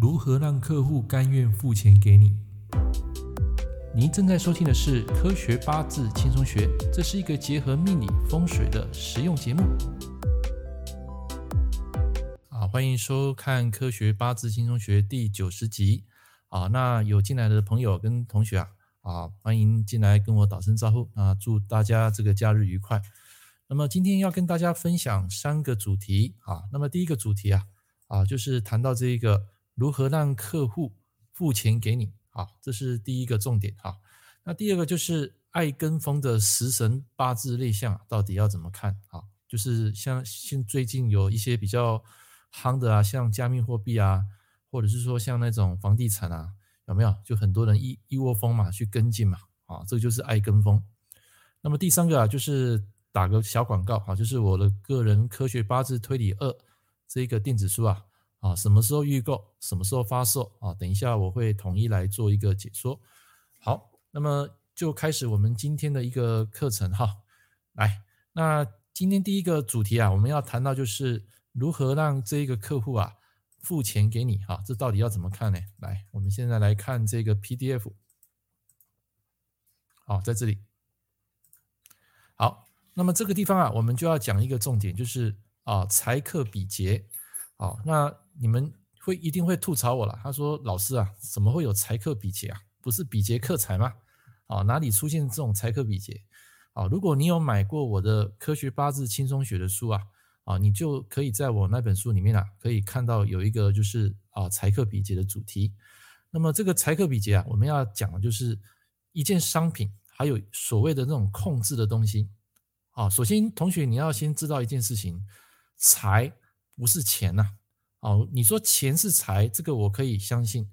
如何让客户甘愿付钱给你？您正在收听的是《科学八字轻松学》，这是一个结合命理风水的实用节目。啊，欢迎收看《科学八字轻松学》第九十集。啊，那有进来的朋友跟同学啊，啊，欢迎进来跟我打声招呼。啊，祝大家这个假日愉快。那么今天要跟大家分享三个主题。啊，那么第一个主题啊，啊，就是谈到这一个。如何让客户付钱给你？好，这是第一个重点。好，那第二个就是爱跟风的食神八字类象到底要怎么看？啊，就是像像最近有一些比较夯的啊，像加密货币啊，或者是说像那种房地产啊，有没有？就很多人一一窝蜂嘛去跟进嘛，啊，这个就是爱跟风。那么第三个啊，就是打个小广告啊，就是我的个人科学八字推理二这个电子书啊。啊，什么时候预购？什么时候发售？啊，等一下我会统一来做一个解说。好，那么就开始我们今天的一个课程哈。来，那今天第一个主题啊，我们要谈到就是如何让这个客户啊付钱给你哈。这到底要怎么看呢？来，我们现在来看这个 PDF。好，在这里。好，那么这个地方啊，我们就要讲一个重点，就是啊财客比劫。好，那。你们会一定会吐槽我了。他说：“老师啊，怎么会有财克比劫啊？不是比劫克财吗？啊，哪里出现这种财克比劫？啊，如果你有买过我的《科学八字轻松学》的书啊，啊，你就可以在我那本书里面啊，可以看到有一个就是啊财克比劫的主题。那么这个财克比劫啊，我们要讲的就是一件商品，还有所谓的那种控制的东西。啊，首先同学你要先知道一件事情，财不是钱呐。”哦，你说钱是财，这个我可以相信，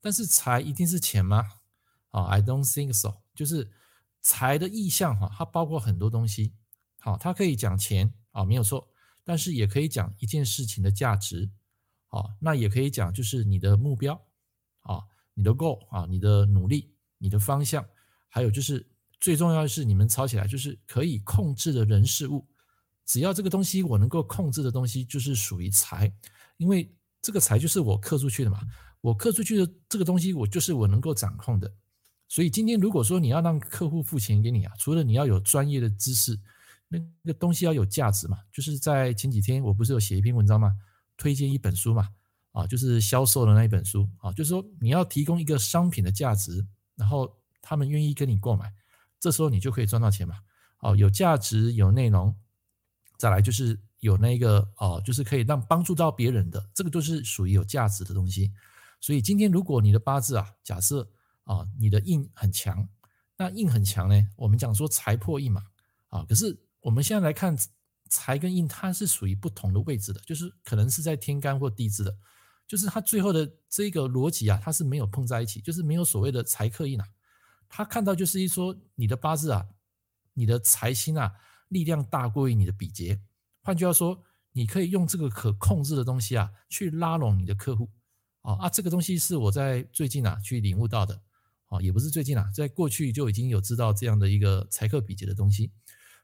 但是财一定是钱吗？啊，I don't think so。就是财的意象哈，它包括很多东西。好，它可以讲钱啊，没有错，但是也可以讲一件事情的价值。好，那也可以讲就是你的目标啊，你的 goal 啊，你的努力，你的方向，还有就是最重要的是你们吵起来就是可以控制的人事物，只要这个东西我能够控制的东西，就是属于财。因为这个财就是我刻出去的嘛，我刻出去的这个东西，我就是我能够掌控的。所以今天如果说你要让客户付钱给你啊，除了你要有专业的知识，那个东西要有价值嘛。就是在前几天我不是有写一篇文章嘛，推荐一本书嘛，啊，就是销售的那一本书啊，就是说你要提供一个商品的价值，然后他们愿意跟你购买，这时候你就可以赚到钱嘛。哦，有价值，有内容，再来就是。有那个哦，就是可以让帮助到别人的，这个都是属于有价值的东西。所以今天如果你的八字啊，假设啊你的印很强，那印很强呢，我们讲说财破印嘛啊。可是我们现在来看财跟印，它是属于不同的位置的，就是可能是在天干或地支的，就是它最后的这个逻辑啊，它是没有碰在一起，就是没有所谓的财克印啊。他看到就是一说你的八字啊，你的财星啊力量大过于你的比劫。换句话说，你可以用这个可控制的东西啊，去拉拢你的客户啊啊！这个东西是我在最近啊去领悟到的啊，也不是最近啊，在过去就已经有知道这样的一个财客比劫的东西。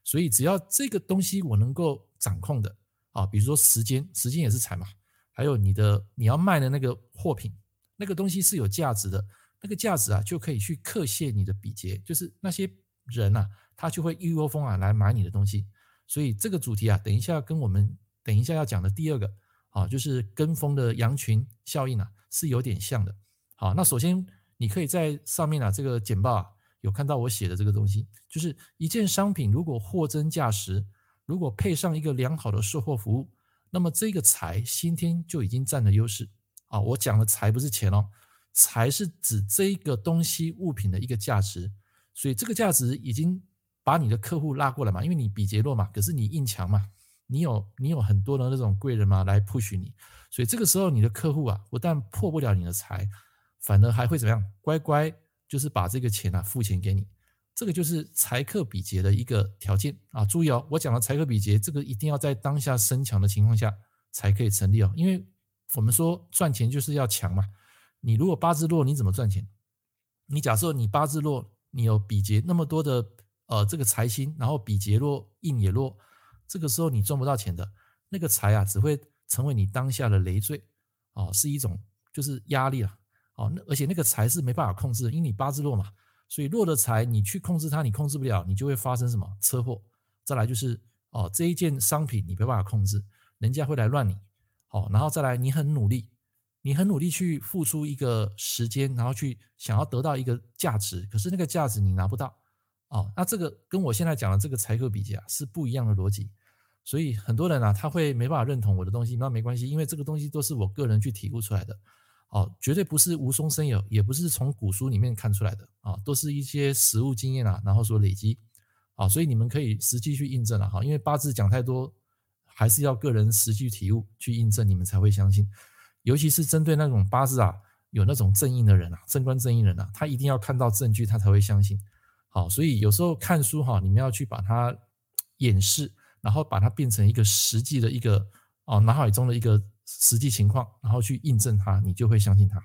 所以只要这个东西我能够掌控的啊，比如说时间，时间也是财嘛，还有你的你要卖的那个货品，那个东西是有价值的，那个价值啊就可以去克泄你的比劫，就是那些人啊，他就会一窝蜂啊来买你的东西。所以这个主题啊，等一下跟我们等一下要讲的第二个啊，就是跟风的羊群效应啊，是有点像的。好，那首先你可以在上面啊，这个简报啊，有看到我写的这个东西，就是一件商品如果货真价实，如果配上一个良好的售后服务，那么这个财先天就已经占了优势啊。我讲的财不是钱哦，财是指这个东西物品的一个价值，所以这个价值已经。把你的客户拉过来嘛，因为你比劫弱嘛，可是你印强嘛，你有你有很多的那种贵人嘛来 push 你，所以这个时候你的客户啊，不但破不了你的财，反而还会怎么样？乖乖就是把这个钱啊付钱给你，这个就是财客比劫的一个条件啊。注意哦，我讲的财客比劫，这个一定要在当下身强的情况下才可以成立哦，因为我们说赚钱就是要强嘛。你如果八字弱，你怎么赚钱？你假设你八字弱，你有比劫那么多的。呃，这个财星，然后比劫弱，印也弱，这个时候你赚不到钱的，那个财啊，只会成为你当下的累赘，哦，是一种就是压力了，哦，那而且那个财是没办法控制，因为你八字弱嘛，所以弱的财你去控制它，你控制不了，你就会发生什么车祸。再来就是哦，这一件商品你没办法控制，人家会来乱你，哦，然后再来你很努力，你很努力去付出一个时间，然后去想要得到一个价值，可是那个价值你拿不到，哦，那这个跟我现在讲的这个财克比劫啊是不一样的逻辑。所以很多人啊，他会没办法认同我的东西，那没关系，因为这个东西都是我个人去体悟出来的，哦，绝对不是无中生有，也不是从古书里面看出来的，啊，都是一些实物经验啊，然后所累积，啊，所以你们可以实际去印证了哈，因为八字讲太多，还是要个人实际体悟去印证，你们才会相信，尤其是针对那种八字啊，有那种正印的人啊，正官正印人啊，他一定要看到证据，他才会相信，好，所以有时候看书哈，你们要去把它演示。然后把它变成一个实际的一个哦脑海中的一个实际情况，然后去印证它，你就会相信它。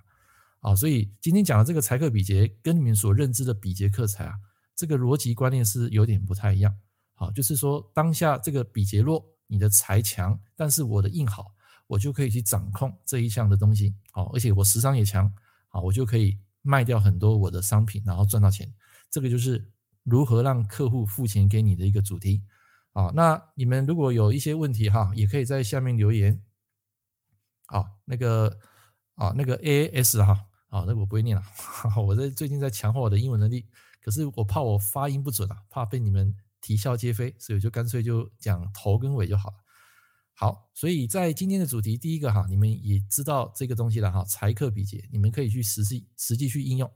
啊，所以今天讲的这个财克比劫，跟你们所认知的比劫克财啊，这个逻辑观念是有点不太一样。好，就是说当下这个比劫弱，你的财强，但是我的印好，我就可以去掌控这一项的东西。好，而且我时商也强，好，我就可以卖掉很多我的商品，然后赚到钱。这个就是如何让客户付钱给你的一个主题。啊，那你们如果有一些问题哈，也可以在下面留言。啊，那个啊，那个 A S 哈，啊，那个我不会念了。我在最近在强化我的英文能力，可是我怕我发音不准啊，怕被你们啼笑皆非，所以就干脆就讲头跟尾就好了。好，所以在今天的主题，第一个哈，你们也知道这个东西了哈，财克比劫，你们可以去实际实际去应用。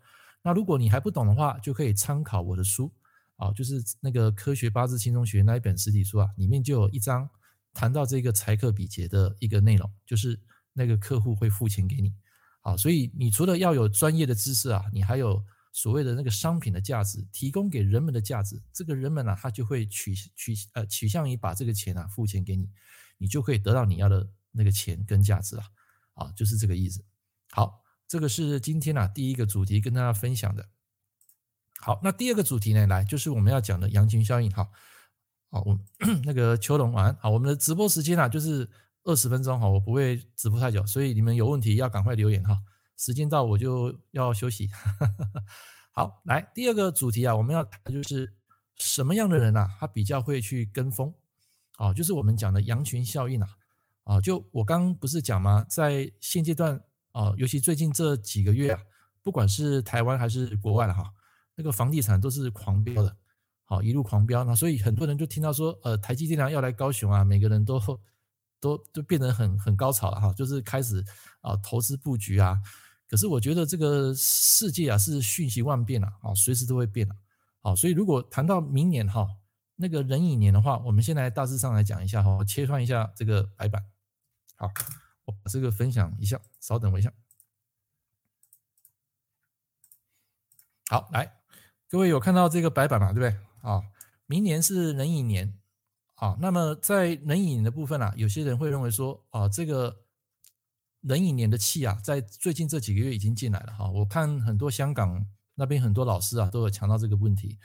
那如果你还不懂的话，就可以参考我的书。啊，就是那个科学八字轻松学那一本实体书啊，里面就有一章谈到这个财客比劫的一个内容，就是那个客户会付钱给你。啊，所以你除了要有专业的知识啊，你还有所谓的那个商品的价值，提供给人们的价值，这个人们啊，他就会取取呃取向于把这个钱啊付钱给你，你就可以得到你要的那个钱跟价值了。啊，就是这个意思。好，这个是今天啊第一个主题跟大家分享的。好，那第二个主题呢，来就是我们要讲的羊群效应。好，好，我 那个秋龙晚安。好，我们的直播时间啊，就是二十分钟。哈，我不会直播太久，所以你们有问题要赶快留言哈。时间到我就要休息。好，来第二个主题啊，我们要谈就是什么样的人啊，他比较会去跟风啊，就是我们讲的羊群效应啊。啊，就我刚刚不是讲吗？在现阶段啊，尤其最近这几个月啊，不管是台湾还是国外了哈。那个房地产都是狂飙的，好，一路狂飙，那所以很多人就听到说，呃，台积电啊要来高雄啊，每个人都都都变得很很高潮了哈，就是开始啊投资布局啊。可是我觉得这个世界啊是瞬息万变啊，啊，随时都会变的，好，所以如果谈到明年哈，那个壬寅年的话，我们先来大致上来讲一下哈，我切换一下这个白板，好，我把这个分享一下，稍等我一下，好，来。各位有看到这个白板吗？对不对？啊，明年是壬寅年，啊，那么在壬寅的部分啊，有些人会认为说，啊，这个壬寅年的气啊，在最近这几个月已经进来了哈。我看很多香港那边很多老师啊，都有强调这个问题，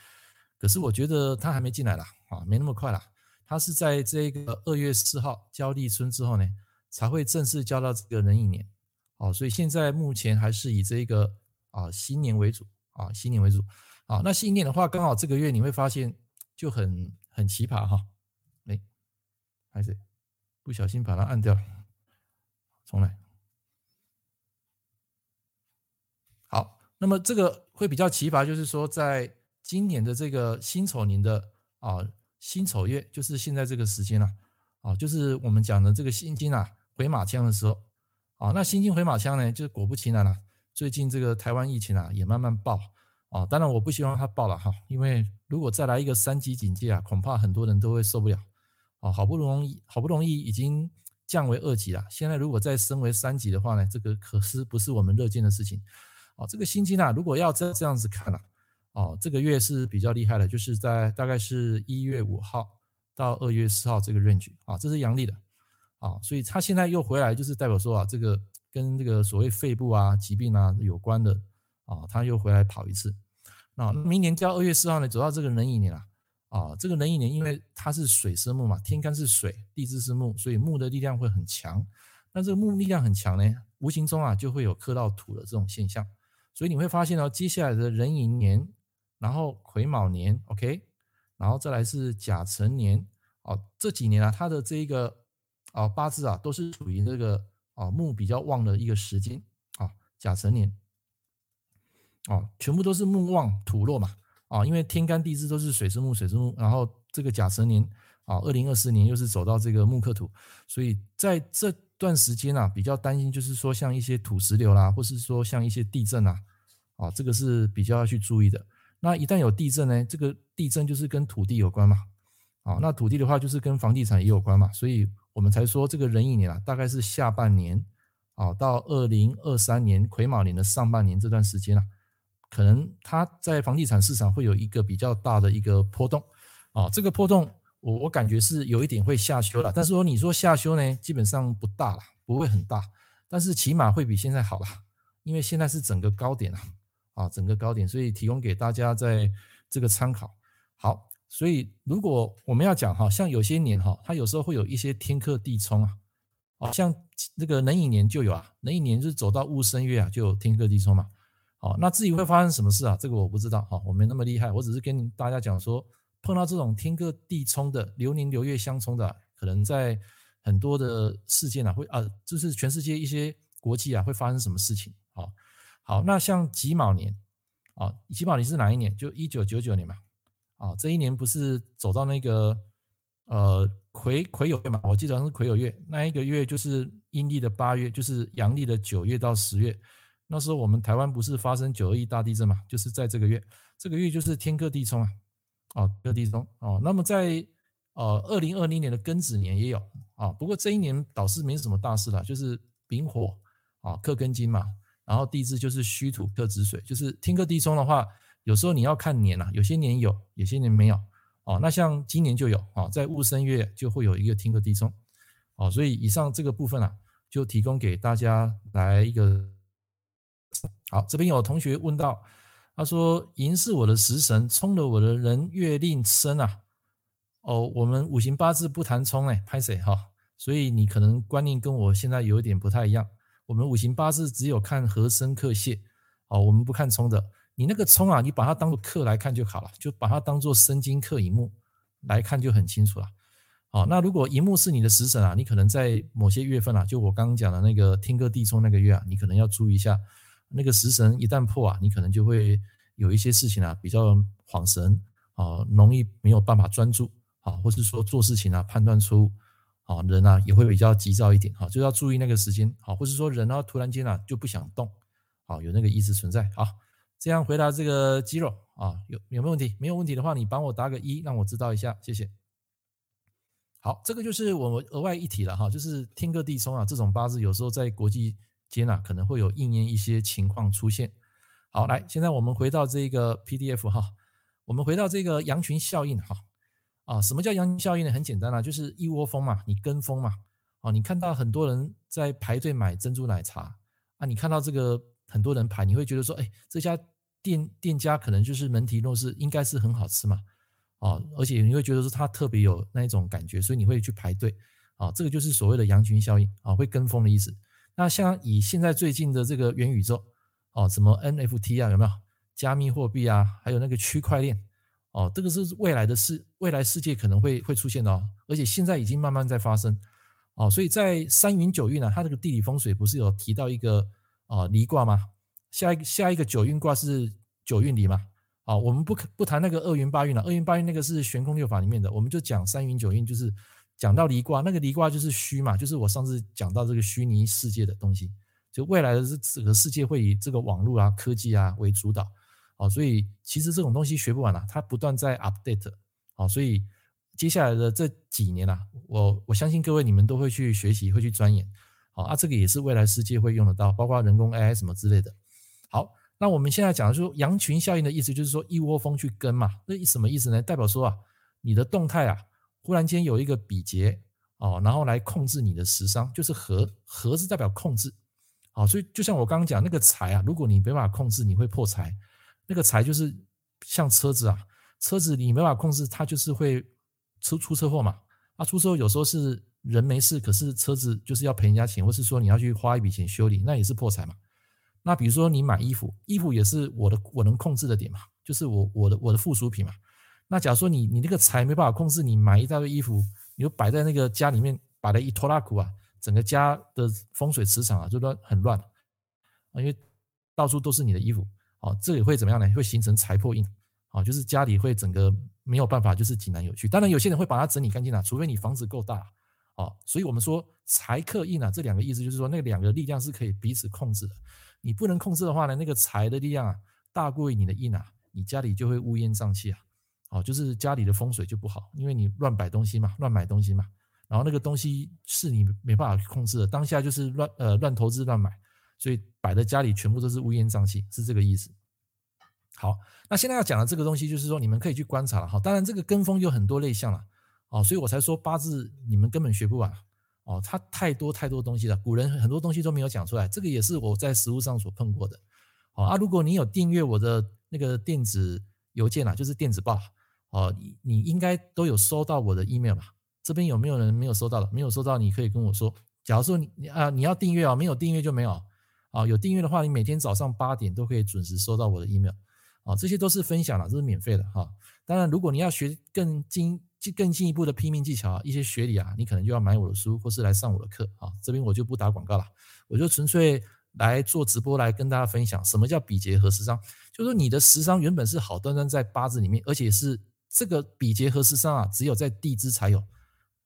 可是我觉得他还没进来啦，啊，没那么快啦。他是在这个二月四号交立春之后呢，才会正式交到这个壬寅年，哦，所以现在目前还是以这个啊新年为主，啊新年为主。好，那新年的话，刚好这个月你会发现就很很奇葩哈。哎，还是不小心把它按掉了，重来。好，那么这个会比较奇葩，就是说在今年的这个辛丑年的啊辛丑月，就是现在这个时间啊，啊，就是我们讲的这个辛金啊回马枪的时候啊，那新金回马枪呢，就是果不其然了，最近这个台湾疫情啊也慢慢爆。啊，当然我不希望它爆了哈，因为如果再来一个三级警戒啊，恐怕很多人都会受不了。啊，好不容易好不容易已经降为二级了，现在如果再升为三级的话呢，这个可是不是我们乐见的事情。啊，这个新金啊，如果要这这样子看了，啊，这个月是比较厉害的，就是在大概是一月五号到二月四号这个 range 啊，这是阳历的。啊，所以他现在又回来，就是代表说啊，这个跟这个所谓肺部啊疾病啊有关的。啊，他又回来跑一次，那明年到二月四号呢，走到这个壬寅年了。啊，这个壬寅年因为它是水生木嘛，天干是水，地支是木，所以木的力量会很强。那这个木力量很强呢，无形中啊就会有克到土的这种现象。所以你会发现哦，接下来的壬寅年，然后癸卯年，OK，然后再来是甲辰年，哦，这几年啊，它的这一个啊八字啊都是属于这个啊木比较旺的一个时间啊，甲辰年，哦，全部都是木旺土弱嘛，啊，因为天干地支都是水生木，水生木，然后这个甲辰年啊，二零二四年又是走到这个木克土，所以在这段时间啊，比较担心就是说像一些土石流啦，或是说像一些地震啊。啊，这个是比较要去注意的。那一旦有地震呢，这个地震就是跟土地有关嘛。啊，那土地的话就是跟房地产也有关嘛，所以我们才说这个壬寅年啊，大概是下半年啊，到二零二三年癸卯年的上半年这段时间啊，可能它在房地产市场会有一个比较大的一个波动。啊，这个波动我我感觉是有一点会下修了，但是说你说下修呢，基本上不大了，不会很大，但是起码会比现在好了，因为现在是整个高点啊。啊，整个高点，所以提供给大家在这个参考。好，所以如果我们要讲哈，像有些年哈，它有时候会有一些天克地冲啊，啊，像这个壬寅年就有啊，壬寅年就是走到戊申月啊，就有天克地冲嘛。好，那至于会发生什么事啊？这个我不知道哈，我没那么厉害，我只是跟大家讲说，碰到这种天克地冲的流年流月相冲的，可能在很多的事件啊，会啊，就是全世界一些国际啊，会发生什么事情？好。好，那像己卯年，啊，己卯年是哪一年？就一九九九年嘛，啊，这一年不是走到那个呃癸癸酉月嘛？我记得好像是癸酉月，那一个月就是阴历的八月，就是阳历的九月到十月。那时候我们台湾不是发生九二一大地震嘛？就是在这个月，这个月就是天克地冲啊，啊，克地冲哦。那么在呃二零二零年的庚子年也有啊，不过这一年倒是没什么大事了，就是丙火啊克庚金嘛。然后地支就是戌土克子水，就是天克地冲的话，有时候你要看年啊，有些年有，有些年没有哦。那像今年就有啊，在戊申月就会有一个天克地冲哦。所以以上这个部分啊，就提供给大家来一个。好，这边有同学问到，他说寅是我的食神，冲了我的人月令生啊。哦，我们五行八字不谈冲哎，拍谁哈？所以你可能观念跟我现在有一点不太一样。我们五行八字只有看合生克泄，哦，我们不看冲的。你那个冲啊，你把它当做克来看就好了，就把它当做生金克乙木来看就很清楚了。好，那如果乙木是你的食神啊，你可能在某些月份啊，就我刚刚讲的那个天克地冲那个月啊，你可能要注意一下，那个食神一旦破啊，你可能就会有一些事情啊比较恍神啊，容易没有办法专注啊，或是说做事情啊判断出。啊，人啊也会比较急躁一点，哈，就要注意那个时间，啊，或是说人啊突然间啊就不想动，啊，有那个意思存在，好，这样回答这个肌肉啊，有有没有问题？没有问题的话，你帮我打个一，让我知道一下，谢谢。好，这个就是我们额外一提了哈，就是天克地冲啊，这种八字有时候在国际间啊可能会有应验一些情况出现。好，来，现在我们回到这个 PDF 哈，我们回到这个羊群效应哈。啊，什么叫羊群效应呢？很简单啊，就是一窝蜂嘛，你跟风嘛。啊，你看到很多人在排队买珍珠奶茶啊，你看到这个很多人排，你会觉得说，哎，这家店店家可能就是门庭若市，应该是很好吃嘛。啊，而且你会觉得说它特别有那一种感觉，所以你会去排队。啊，这个就是所谓的羊群效应啊，会跟风的意思。那像以现在最近的这个元宇宙，啊，什么 NFT 啊，有没有加密货币啊，还有那个区块链。哦，这个是未来的世，未来世界可能会会出现的哦，而且现在已经慢慢在发生，哦，所以在三云九运呢，它这个地理风水不是有提到一个啊离卦吗？下一个下一个九运卦是九运离嘛？啊，我们不不谈那个二运八运了，二运八运那个是玄空六法里面的，我们就讲三云九运，就是讲到离卦，那个离卦就是虚嘛，就是我上次讲到这个虚拟世界的东西，就未来的这整个世界会以这个网络啊、科技啊为主导。哦，所以其实这种东西学不完了，它不断在 update。哦，所以接下来的这几年啊，我我相信各位你们都会去学习，会去钻研。好啊，这个也是未来世界会用得到，包括人工 AI 什么之类的。好，那我们现在讲的说羊群效应的意思，就是说一窝蜂去跟嘛。那什么意思呢？代表说啊，你的动态啊，忽然间有一个比劫哦，然后来控制你的食伤，就是合合是代表控制。好，所以就像我刚刚讲那个财啊，如果你没办法控制，你会破财。那个财就是像车子啊，车子你没办法控制，它就是会出出车祸嘛。啊，出车祸有时候是人没事，可是车子就是要赔人家钱，或是说你要去花一笔钱修理，那也是破财嘛。那比如说你买衣服，衣服也是我的我能控制的点嘛，就是我我的我的附属品嘛。那假如说你你那个财没办法控制，你买一大堆衣服，你就摆在那个家里面，摆了一拖拉库啊，整个家的风水磁场啊就乱很乱啊，因为到处都是你的衣服，哦，这也会怎么样呢？会形成财破印，啊，就是家里会整个没有办法，就是井然有序。当然有些人会把它整理干净啊，除非你房子够大。哦，所以我们说财克印啊，这两个意思就是说那两个力量是可以彼此控制的。你不能控制的话呢，那个财的力量啊大过于你的印啊，你家里就会乌烟瘴气啊。哦，就是家里的风水就不好，因为你乱摆东西嘛，乱买东西嘛，然后那个东西是你没办法控制的，当下就是乱呃乱投资乱买，所以摆在家里全部都是乌烟瘴气，是这个意思。好，那现在要讲的这个东西就是说你们可以去观察了哈，当然这个跟风有很多类象了。哦，所以我才说八字你们根本学不完哦，它太多太多东西了，古人很多东西都没有讲出来，这个也是我在实务上所碰过的。好啊，如果你有订阅我的那个电子邮件啊，就是电子报，哦，你你应该都有收到我的 email 吧？这边有没有人没有收到的？没有收到，你可以跟我说。假如说你啊你要订阅啊，没有订阅就没有啊，有订阅的话，你每天早上八点都可以准时收到我的 email 啊，这些都是分享了，这是免费的哈。当然，如果你要学更精。更进一步的拼命技巧啊，一些学理啊，你可能就要买我的书，或是来上我的课啊。这边我就不打广告了，我就纯粹来做直播，来跟大家分享什么叫比劫合食伤。就是说你的十伤原本是好端端在八字里面，而且是这个比劫合食伤啊，只有在地支才有，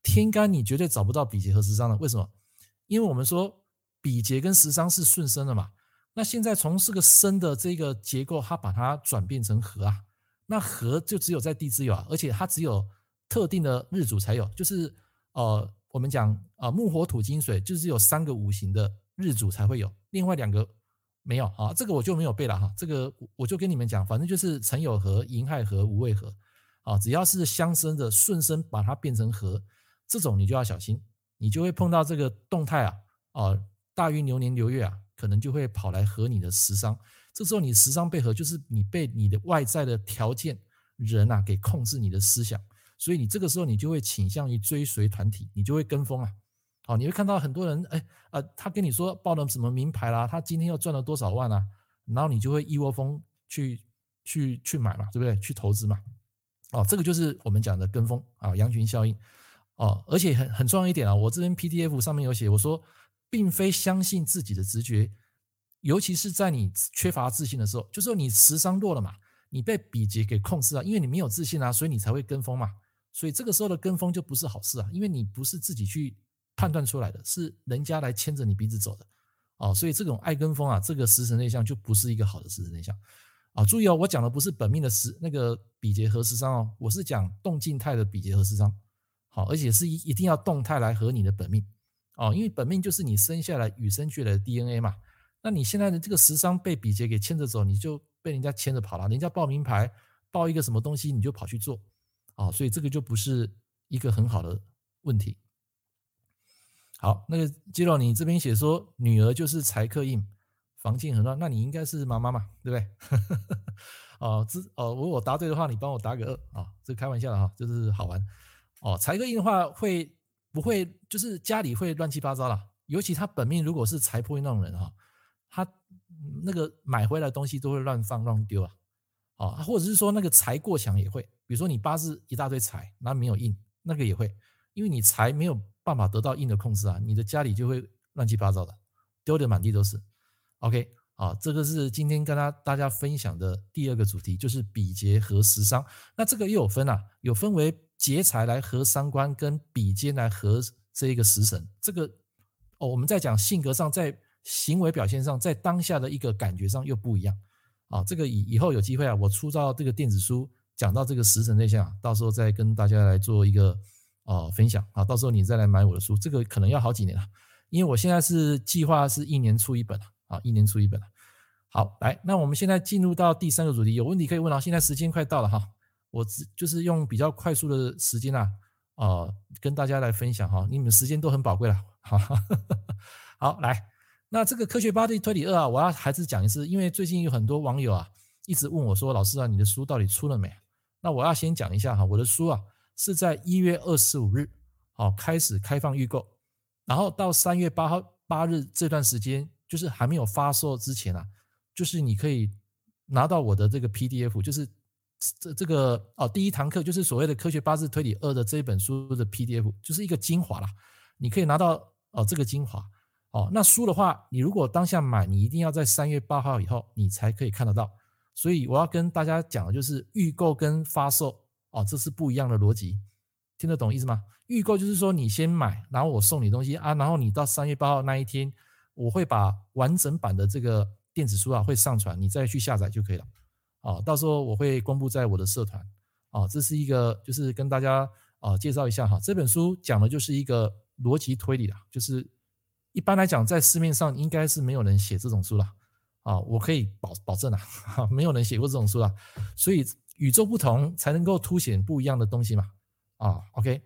天干你绝对找不到比劫合食伤的。为什么？因为我们说比劫跟十伤是顺生的嘛。那现在从这个生的这个结构，它把它转变成合啊，那合就只有在地支有啊，而且它只有。特定的日主才有，就是呃，我们讲啊、呃，木火土金水，就是有三个五行的日主才会有，另外两个没有啊。这个我就没有背了哈，这个我就跟你们讲，反正就是辰酉合、寅亥合、午未合啊，只要是相生的顺生，把它变成合，这种你就要小心，你就会碰到这个动态啊，啊，大运流年流月啊，可能就会跑来合你的食伤，这时候你食伤被合，就是你被你的外在的条件人啊给控制你的思想。所以你这个时候你就会倾向于追随团体，你就会跟风啊，好，你会看到很多人，哎，呃，他跟你说报了什么名牌啦，他今天又赚了多少万啊，然后你就会一窝蜂去去去买嘛，对不对？去投资嘛，哦，这个就是我们讲的跟风啊，羊群效应，哦，而且很很重要一点啊，我这边 PDF 上面有写，我说，并非相信自己的直觉，尤其是在你缺乏自信的时候，就是说你食伤弱了嘛，你被比劫给控制了，因为你没有自信啊，所以你才会跟风嘛。所以这个时候的跟风就不是好事啊，因为你不是自己去判断出来的，是人家来牵着你鼻子走的，哦，所以这种爱跟风啊，这个食神内向就不是一个好的食神内向啊。注意哦，我讲的不是本命的食那个比劫合食伤哦，我是讲动静态的比劫合食伤，好，而且是一一定要动态来合你的本命哦，因为本命就是你生下来与生俱来的 DNA 嘛。那你现在的这个食伤被比劫给牵着走，你就被人家牵着跑了，人家报名牌报一个什么东西，你就跑去做。啊，所以这个就不是一个很好的问题。好，那个基洛，你这边写说女儿就是财克印，房境很乱，那你应该是妈妈嘛，对不对？哦，这哦，如果答对的话，你帮我打个二啊，这开玩笑的哈，就是好玩。哦，财克印的话会不会就是家里会乱七八糟啦？尤其他本命如果是财破印那种人哈，他那个买回来的东西都会乱放乱丢啊。啊，或者是说那个财过强也会，比如说你八字一大堆财，那没有印，那个也会，因为你财没有办法得到印的控制啊，你的家里就会乱七八糟的，丢的满地都是。OK，啊，这个是今天跟大大家分享的第二个主题，就是比劫合食伤。那这个又有分啊，有分为劫财来合伤官，跟比劫来合这一个食神。这个哦，我们在讲性格上，在行为表现上，在当下的一个感觉上又不一样。啊，这个以以后有机会啊，我出到这个电子书，讲到这个食神内向，到时候再跟大家来做一个呃分享啊。到时候你再来买我的书，这个可能要好几年了，因为我现在是计划是一年出一本啊，一年出一本。好，来，那我们现在进入到第三个主题，有问题可以问啊。现在时间快到了哈，我只就是用比较快速的时间啊，呃，跟大家来分享哈，你们时间都很宝贵了，好，好来。那这个科学八字推理二啊，我要还是讲一次，因为最近有很多网友啊一直问我说：“老师啊，你的书到底出了没？”那我要先讲一下哈，我的书啊是在一月二十五日好开始开放预购，然后到三月八号八日这段时间，就是还没有发售之前啊，就是你可以拿到我的这个 PDF，就是这这个哦第一堂课就是所谓的科学八字推理二的这一本书的 PDF，就是一个精华啦，你可以拿到哦这个精华。哦，那书的话，你如果当下买，你一定要在三月八号以后，你才可以看得到。所以我要跟大家讲的就是预购跟发售哦，这是不一样的逻辑，听得懂意思吗？预购就是说你先买，然后我送你东西啊，然后你到三月八号那一天，我会把完整版的这个电子书啊会上传，你再去下载就可以了。哦，到时候我会公布在我的社团。哦，这是一个就是跟大家啊介绍一下哈，这本书讲的就是一个逻辑推理啦，就是。一般来讲，在市面上应该是没有人写这种书了啊！我可以保保证啊，没有人写过这种书啊。所以与众不同才能够凸显不一样的东西嘛啊！OK，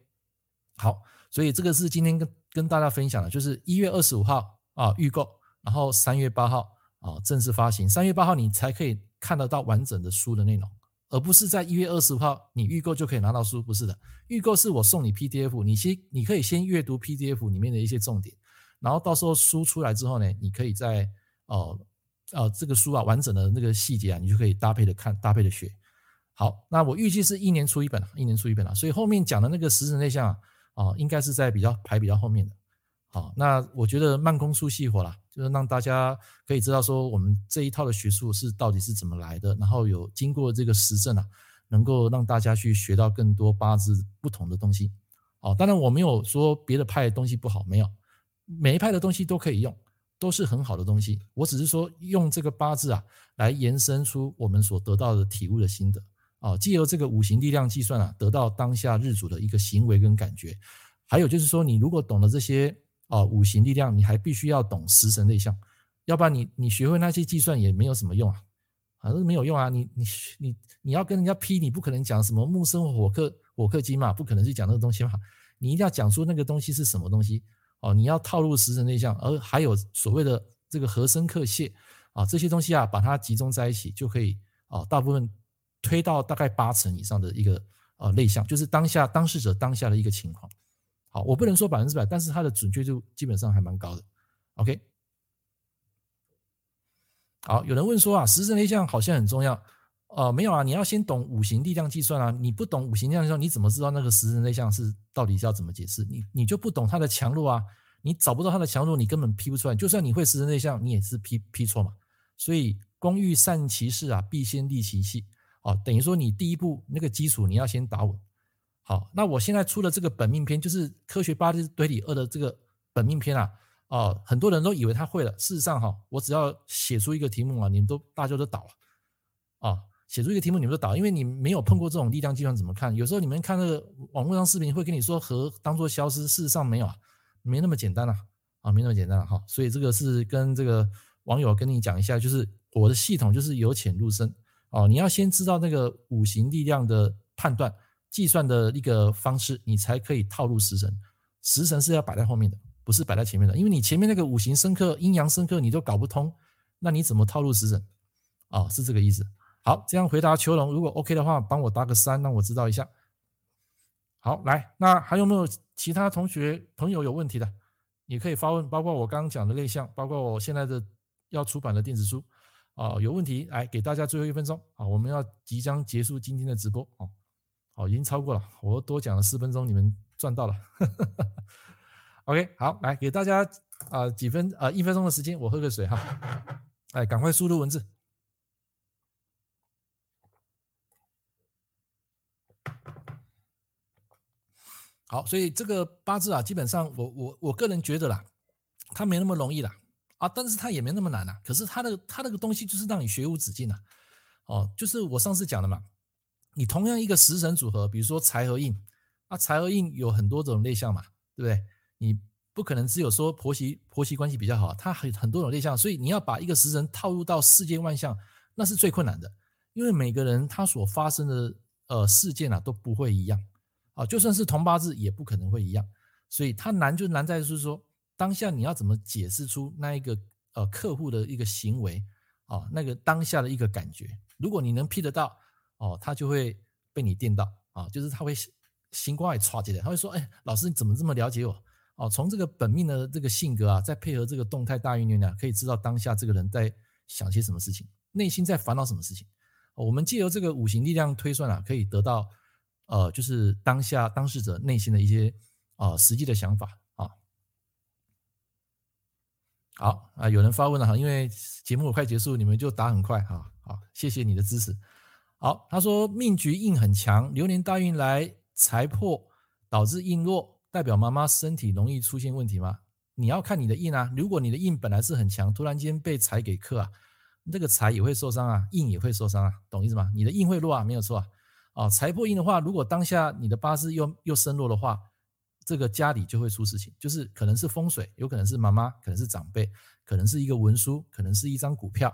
好，所以这个是今天跟跟大家分享的，就是一月二十五号啊预购，然后三月八号啊正式发行，三月八号你才可以看得到完整的书的内容，而不是在一月二十五号你预购就可以拿到书，不是的，预购是我送你 PDF，你先你可以先阅读 PDF 里面的一些重点。然后到时候书出来之后呢，你可以在哦这个书啊完整的那个细节啊，你就可以搭配的看，搭配的学。好，那我预计是一年出一本，一年出一本啊，所以后面讲的那个十神类象啊，啊应该是在比较排比较后面的。好，那我觉得慢工出细活啦，就是让大家可以知道说我们这一套的学术是到底是怎么来的，然后有经过这个实证啊，能够让大家去学到更多八字不同的东西。哦，当然我没有说别的派的东西不好，没有。每一派的东西都可以用，都是很好的东西。我只是说用这个八字啊，来延伸出我们所得到的体悟的心得啊，借由这个五行力量计算啊，得到当下日主的一个行为跟感觉。还有就是说，你如果懂了这些啊五行力量，你还必须要懂食神内向，要不然你你学会那些计算也没有什么用啊，反正没有用啊。你你你你要跟人家批，你不可能讲什么木生火克火克金嘛，不可能去讲那个东西嘛。你一定要讲出那个东西是什么东西。哦，你要套入食神内象，而还有所谓的这个合生克泄啊，这些东西啊，把它集中在一起，就可以啊，大部分推到大概八成以上的一个呃内向，就是当下当事者当下的一个情况。好，我不能说百分之百，但是它的准确度基本上还蛮高的。OK，好，有人问说啊，食神内象好像很重要。呃，没有啊，你要先懂五行力量计算啊。你不懂五行力量计算，你怎么知道那个食神类象是到底是要怎么解释？你你就不懂它的强弱啊，你找不到它的强弱，你根本批不出来。就算你会食神类象，你也是批批错嘛。所以工欲善其事啊，必先利其器。哦，等于说你第一步那个基础你要先打稳。好，那我现在出的这个本命篇，就是科学八字推理二的这个本命篇啊。哦，很多人都以为他会了，事实上哈，我只要写出一个题目啊，你们都大家都倒了啊。写出一个题目，你们就倒，因为你没有碰过这种力量计算，怎么看？有时候你们看那个网络上视频，会跟你说和当做消失，事实上没有啊，没那么简单啊，啊，没那么简单了哈。所以这个是跟这个网友跟你讲一下，就是我的系统就是由浅入深哦，你要先知道那个五行力量的判断计算的一个方式，你才可以套入食神。食神是要摆在后面的，不是摆在前面的，因为你前面那个五行生克、阴阳生克你都搞不通，那你怎么套入食神？啊，是这个意思。好，这样回答秋龙，如果 OK 的话，帮我打个三，让我知道一下。好，来，那还有没有其他同学朋友有问题的？你可以发问，包括我刚刚讲的类象，包括我现在的要出版的电子书啊，有问题来给大家最后一分钟啊，我们要即将结束今天的直播啊，好，已经超过了，我多讲了四分钟，你们赚到了。OK，好，来给大家啊几分啊一分钟的时间，我喝个水哈，哎，赶快输入文字。好，所以这个八字啊，基本上我我我个人觉得啦，它没那么容易啦啊，但是它也没那么难啦。可是它的它那个东西就是让你学无止境啊，哦，就是我上次讲的嘛，你同样一个食神组合，比如说财和印啊，财和印有很多种类象嘛，对不对？你不可能只有说婆媳婆媳关系比较好，它很很多种类象，所以你要把一个食神套入到世间万象，那是最困难的，因为每个人他所发生的呃事件啊都不会一样。啊，就算是同八字也不可能会一样，所以它难就难在是说，当下你要怎么解释出那一个呃客户的一个行为啊，那个当下的一个感觉，如果你能批得到哦，他就会被你电到啊，就是他会星光也唰起来，他会说：“哎，老师你怎么这么了解我？哦，从这个本命的这个性格啊，再配合这个动态大运年呢，可以知道当下这个人在想些什么事情，内心在烦恼什么事情。我们借由这个五行力量推算啊，可以得到呃，就是当下当事者内心的一些啊、呃、实际的想法啊。好啊，有人发问了哈，因为节目快结束，你们就答很快哈。好，谢谢你的支持。好，他说命局印很强，流年大运来财破，导致印弱，代表妈妈身体容易出现问题吗？你要看你的印啊，如果你的印本来是很强，突然间被财给克啊，这个财也会受伤啊，印也会受伤啊，懂意思吗？你的印会弱啊，没有错啊。啊，财破印的话，如果当下你的八字又又身弱的话，这个家里就会出事情，就是可能是风水，有可能是妈妈，可能是长辈，可能是一个文书，可能是一张股票，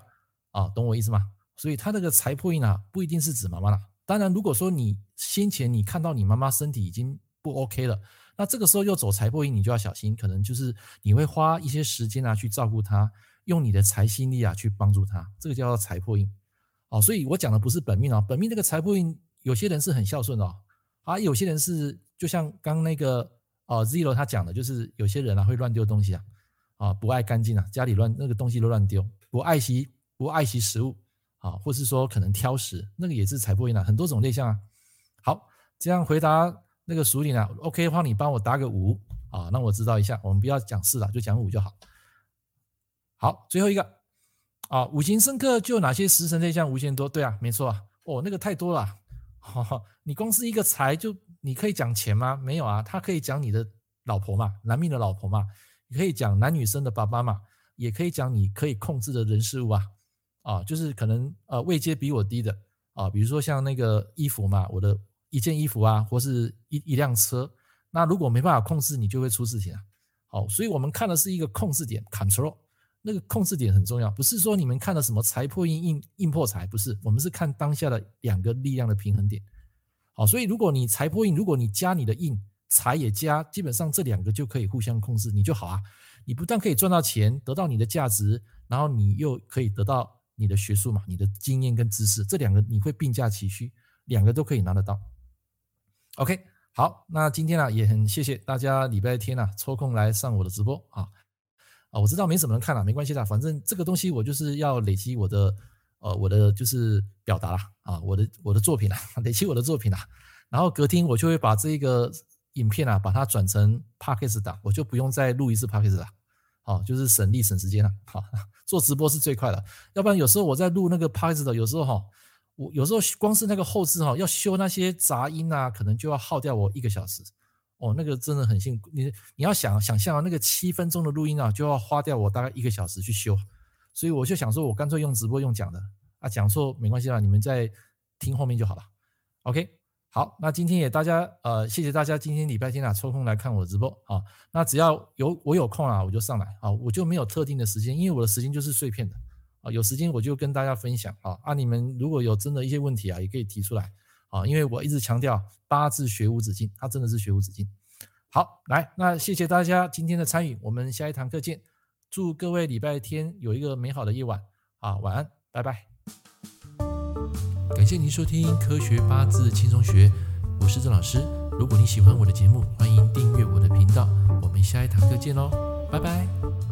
啊，懂我意思吗？所以他这个财破印啊，不一定是指妈妈啦。当然，如果说你先前你看到你妈妈身体已经不 OK 了，那这个时候又走财破印，你就要小心，可能就是你会花一些时间啊去照顾她，用你的财心力啊去帮助她，这个叫做财破印。哦，所以我讲的不是本命啊，本命这个财破印，有些人是很孝顺哦，啊，有些人是就像刚那个哦 Zero 他讲的，就是有些人啊会乱丢东西啊，啊，不爱干净啊，家里乱那个东西都乱丢，不爱惜不爱惜食物。啊，或是说可能挑食，那个也是财破印啊，很多种类象啊。好，这样回答那个属灵啊，OK 的话，你帮我打个五啊，让我知道一下。我们不要讲四了，就讲五就好。好，最后一个啊，五行生克就哪些食神类象无限多？对啊，没错啊。哦，那个太多了。哈，你光是一个财就你可以讲钱吗？没有啊，他可以讲你的老婆嘛，男命的老婆嘛，你可以讲男女生的爸爸嘛，也可以讲你可以控制的人事物啊。啊，就是可能呃位阶比我低的啊，比如说像那个衣服嘛，我的一件衣服啊，或是一一辆车，那如果没办法控制，你就会出事情啊。好，所以我们看的是一个控制点 （control），那个控制点很重要，不是说你们看到什么财破印、印印破财，不是，我们是看当下的两个力量的平衡点。好，所以如果你财破印，如果你加你的印，财也加，基本上这两个就可以互相控制，你就好啊。你不但可以赚到钱，得到你的价值，然后你又可以得到。你的学术嘛，你的经验跟知识，这两个你会并驾齐驱，两个都可以拿得到。OK，好，那今天啊也很谢谢大家礼拜天啊抽空来上我的直播啊啊，我知道没什么人看了，没关系的，反正这个东西我就是要累积我的呃我的就是表达啦啊，我的我的作品啦，累积我的作品啦，然后隔天我就会把这个影片啊把它转成 Podcast 档，我就不用再录一次 Podcast 了。好，就是省力省时间了。好，做直播是最快的，要不然有时候我在录那个 podcast 的，有时候哈，我有时候光是那个后置哈，要修那些杂音啊，可能就要耗掉我一个小时。哦，那个真的很辛苦。你你要想想象啊，那个七分钟的录音啊，就要花掉我大概一个小时去修。所以我就想说，我干脆用直播用讲的啊，讲错没关系啦，你们再听后面就好了。OK。好，那今天也大家呃，谢谢大家今天礼拜天啊抽空来看我的直播啊。那只要有我有空啊，我就上来啊，我就没有特定的时间，因为我的时间就是碎片的啊。有时间我就跟大家分享啊。啊，你们如果有真的一些问题啊，也可以提出来啊。因为我一直强调八字学无止境，它真的是学无止境。好，来，那谢谢大家今天的参与，我们下一堂课见。祝各位礼拜天有一个美好的夜晚啊，晚安，拜拜。感谢您收听《科学八字轻松学》，我是郑老师。如果你喜欢我的节目，欢迎订阅我的频道。我们下一堂课见喽，拜拜。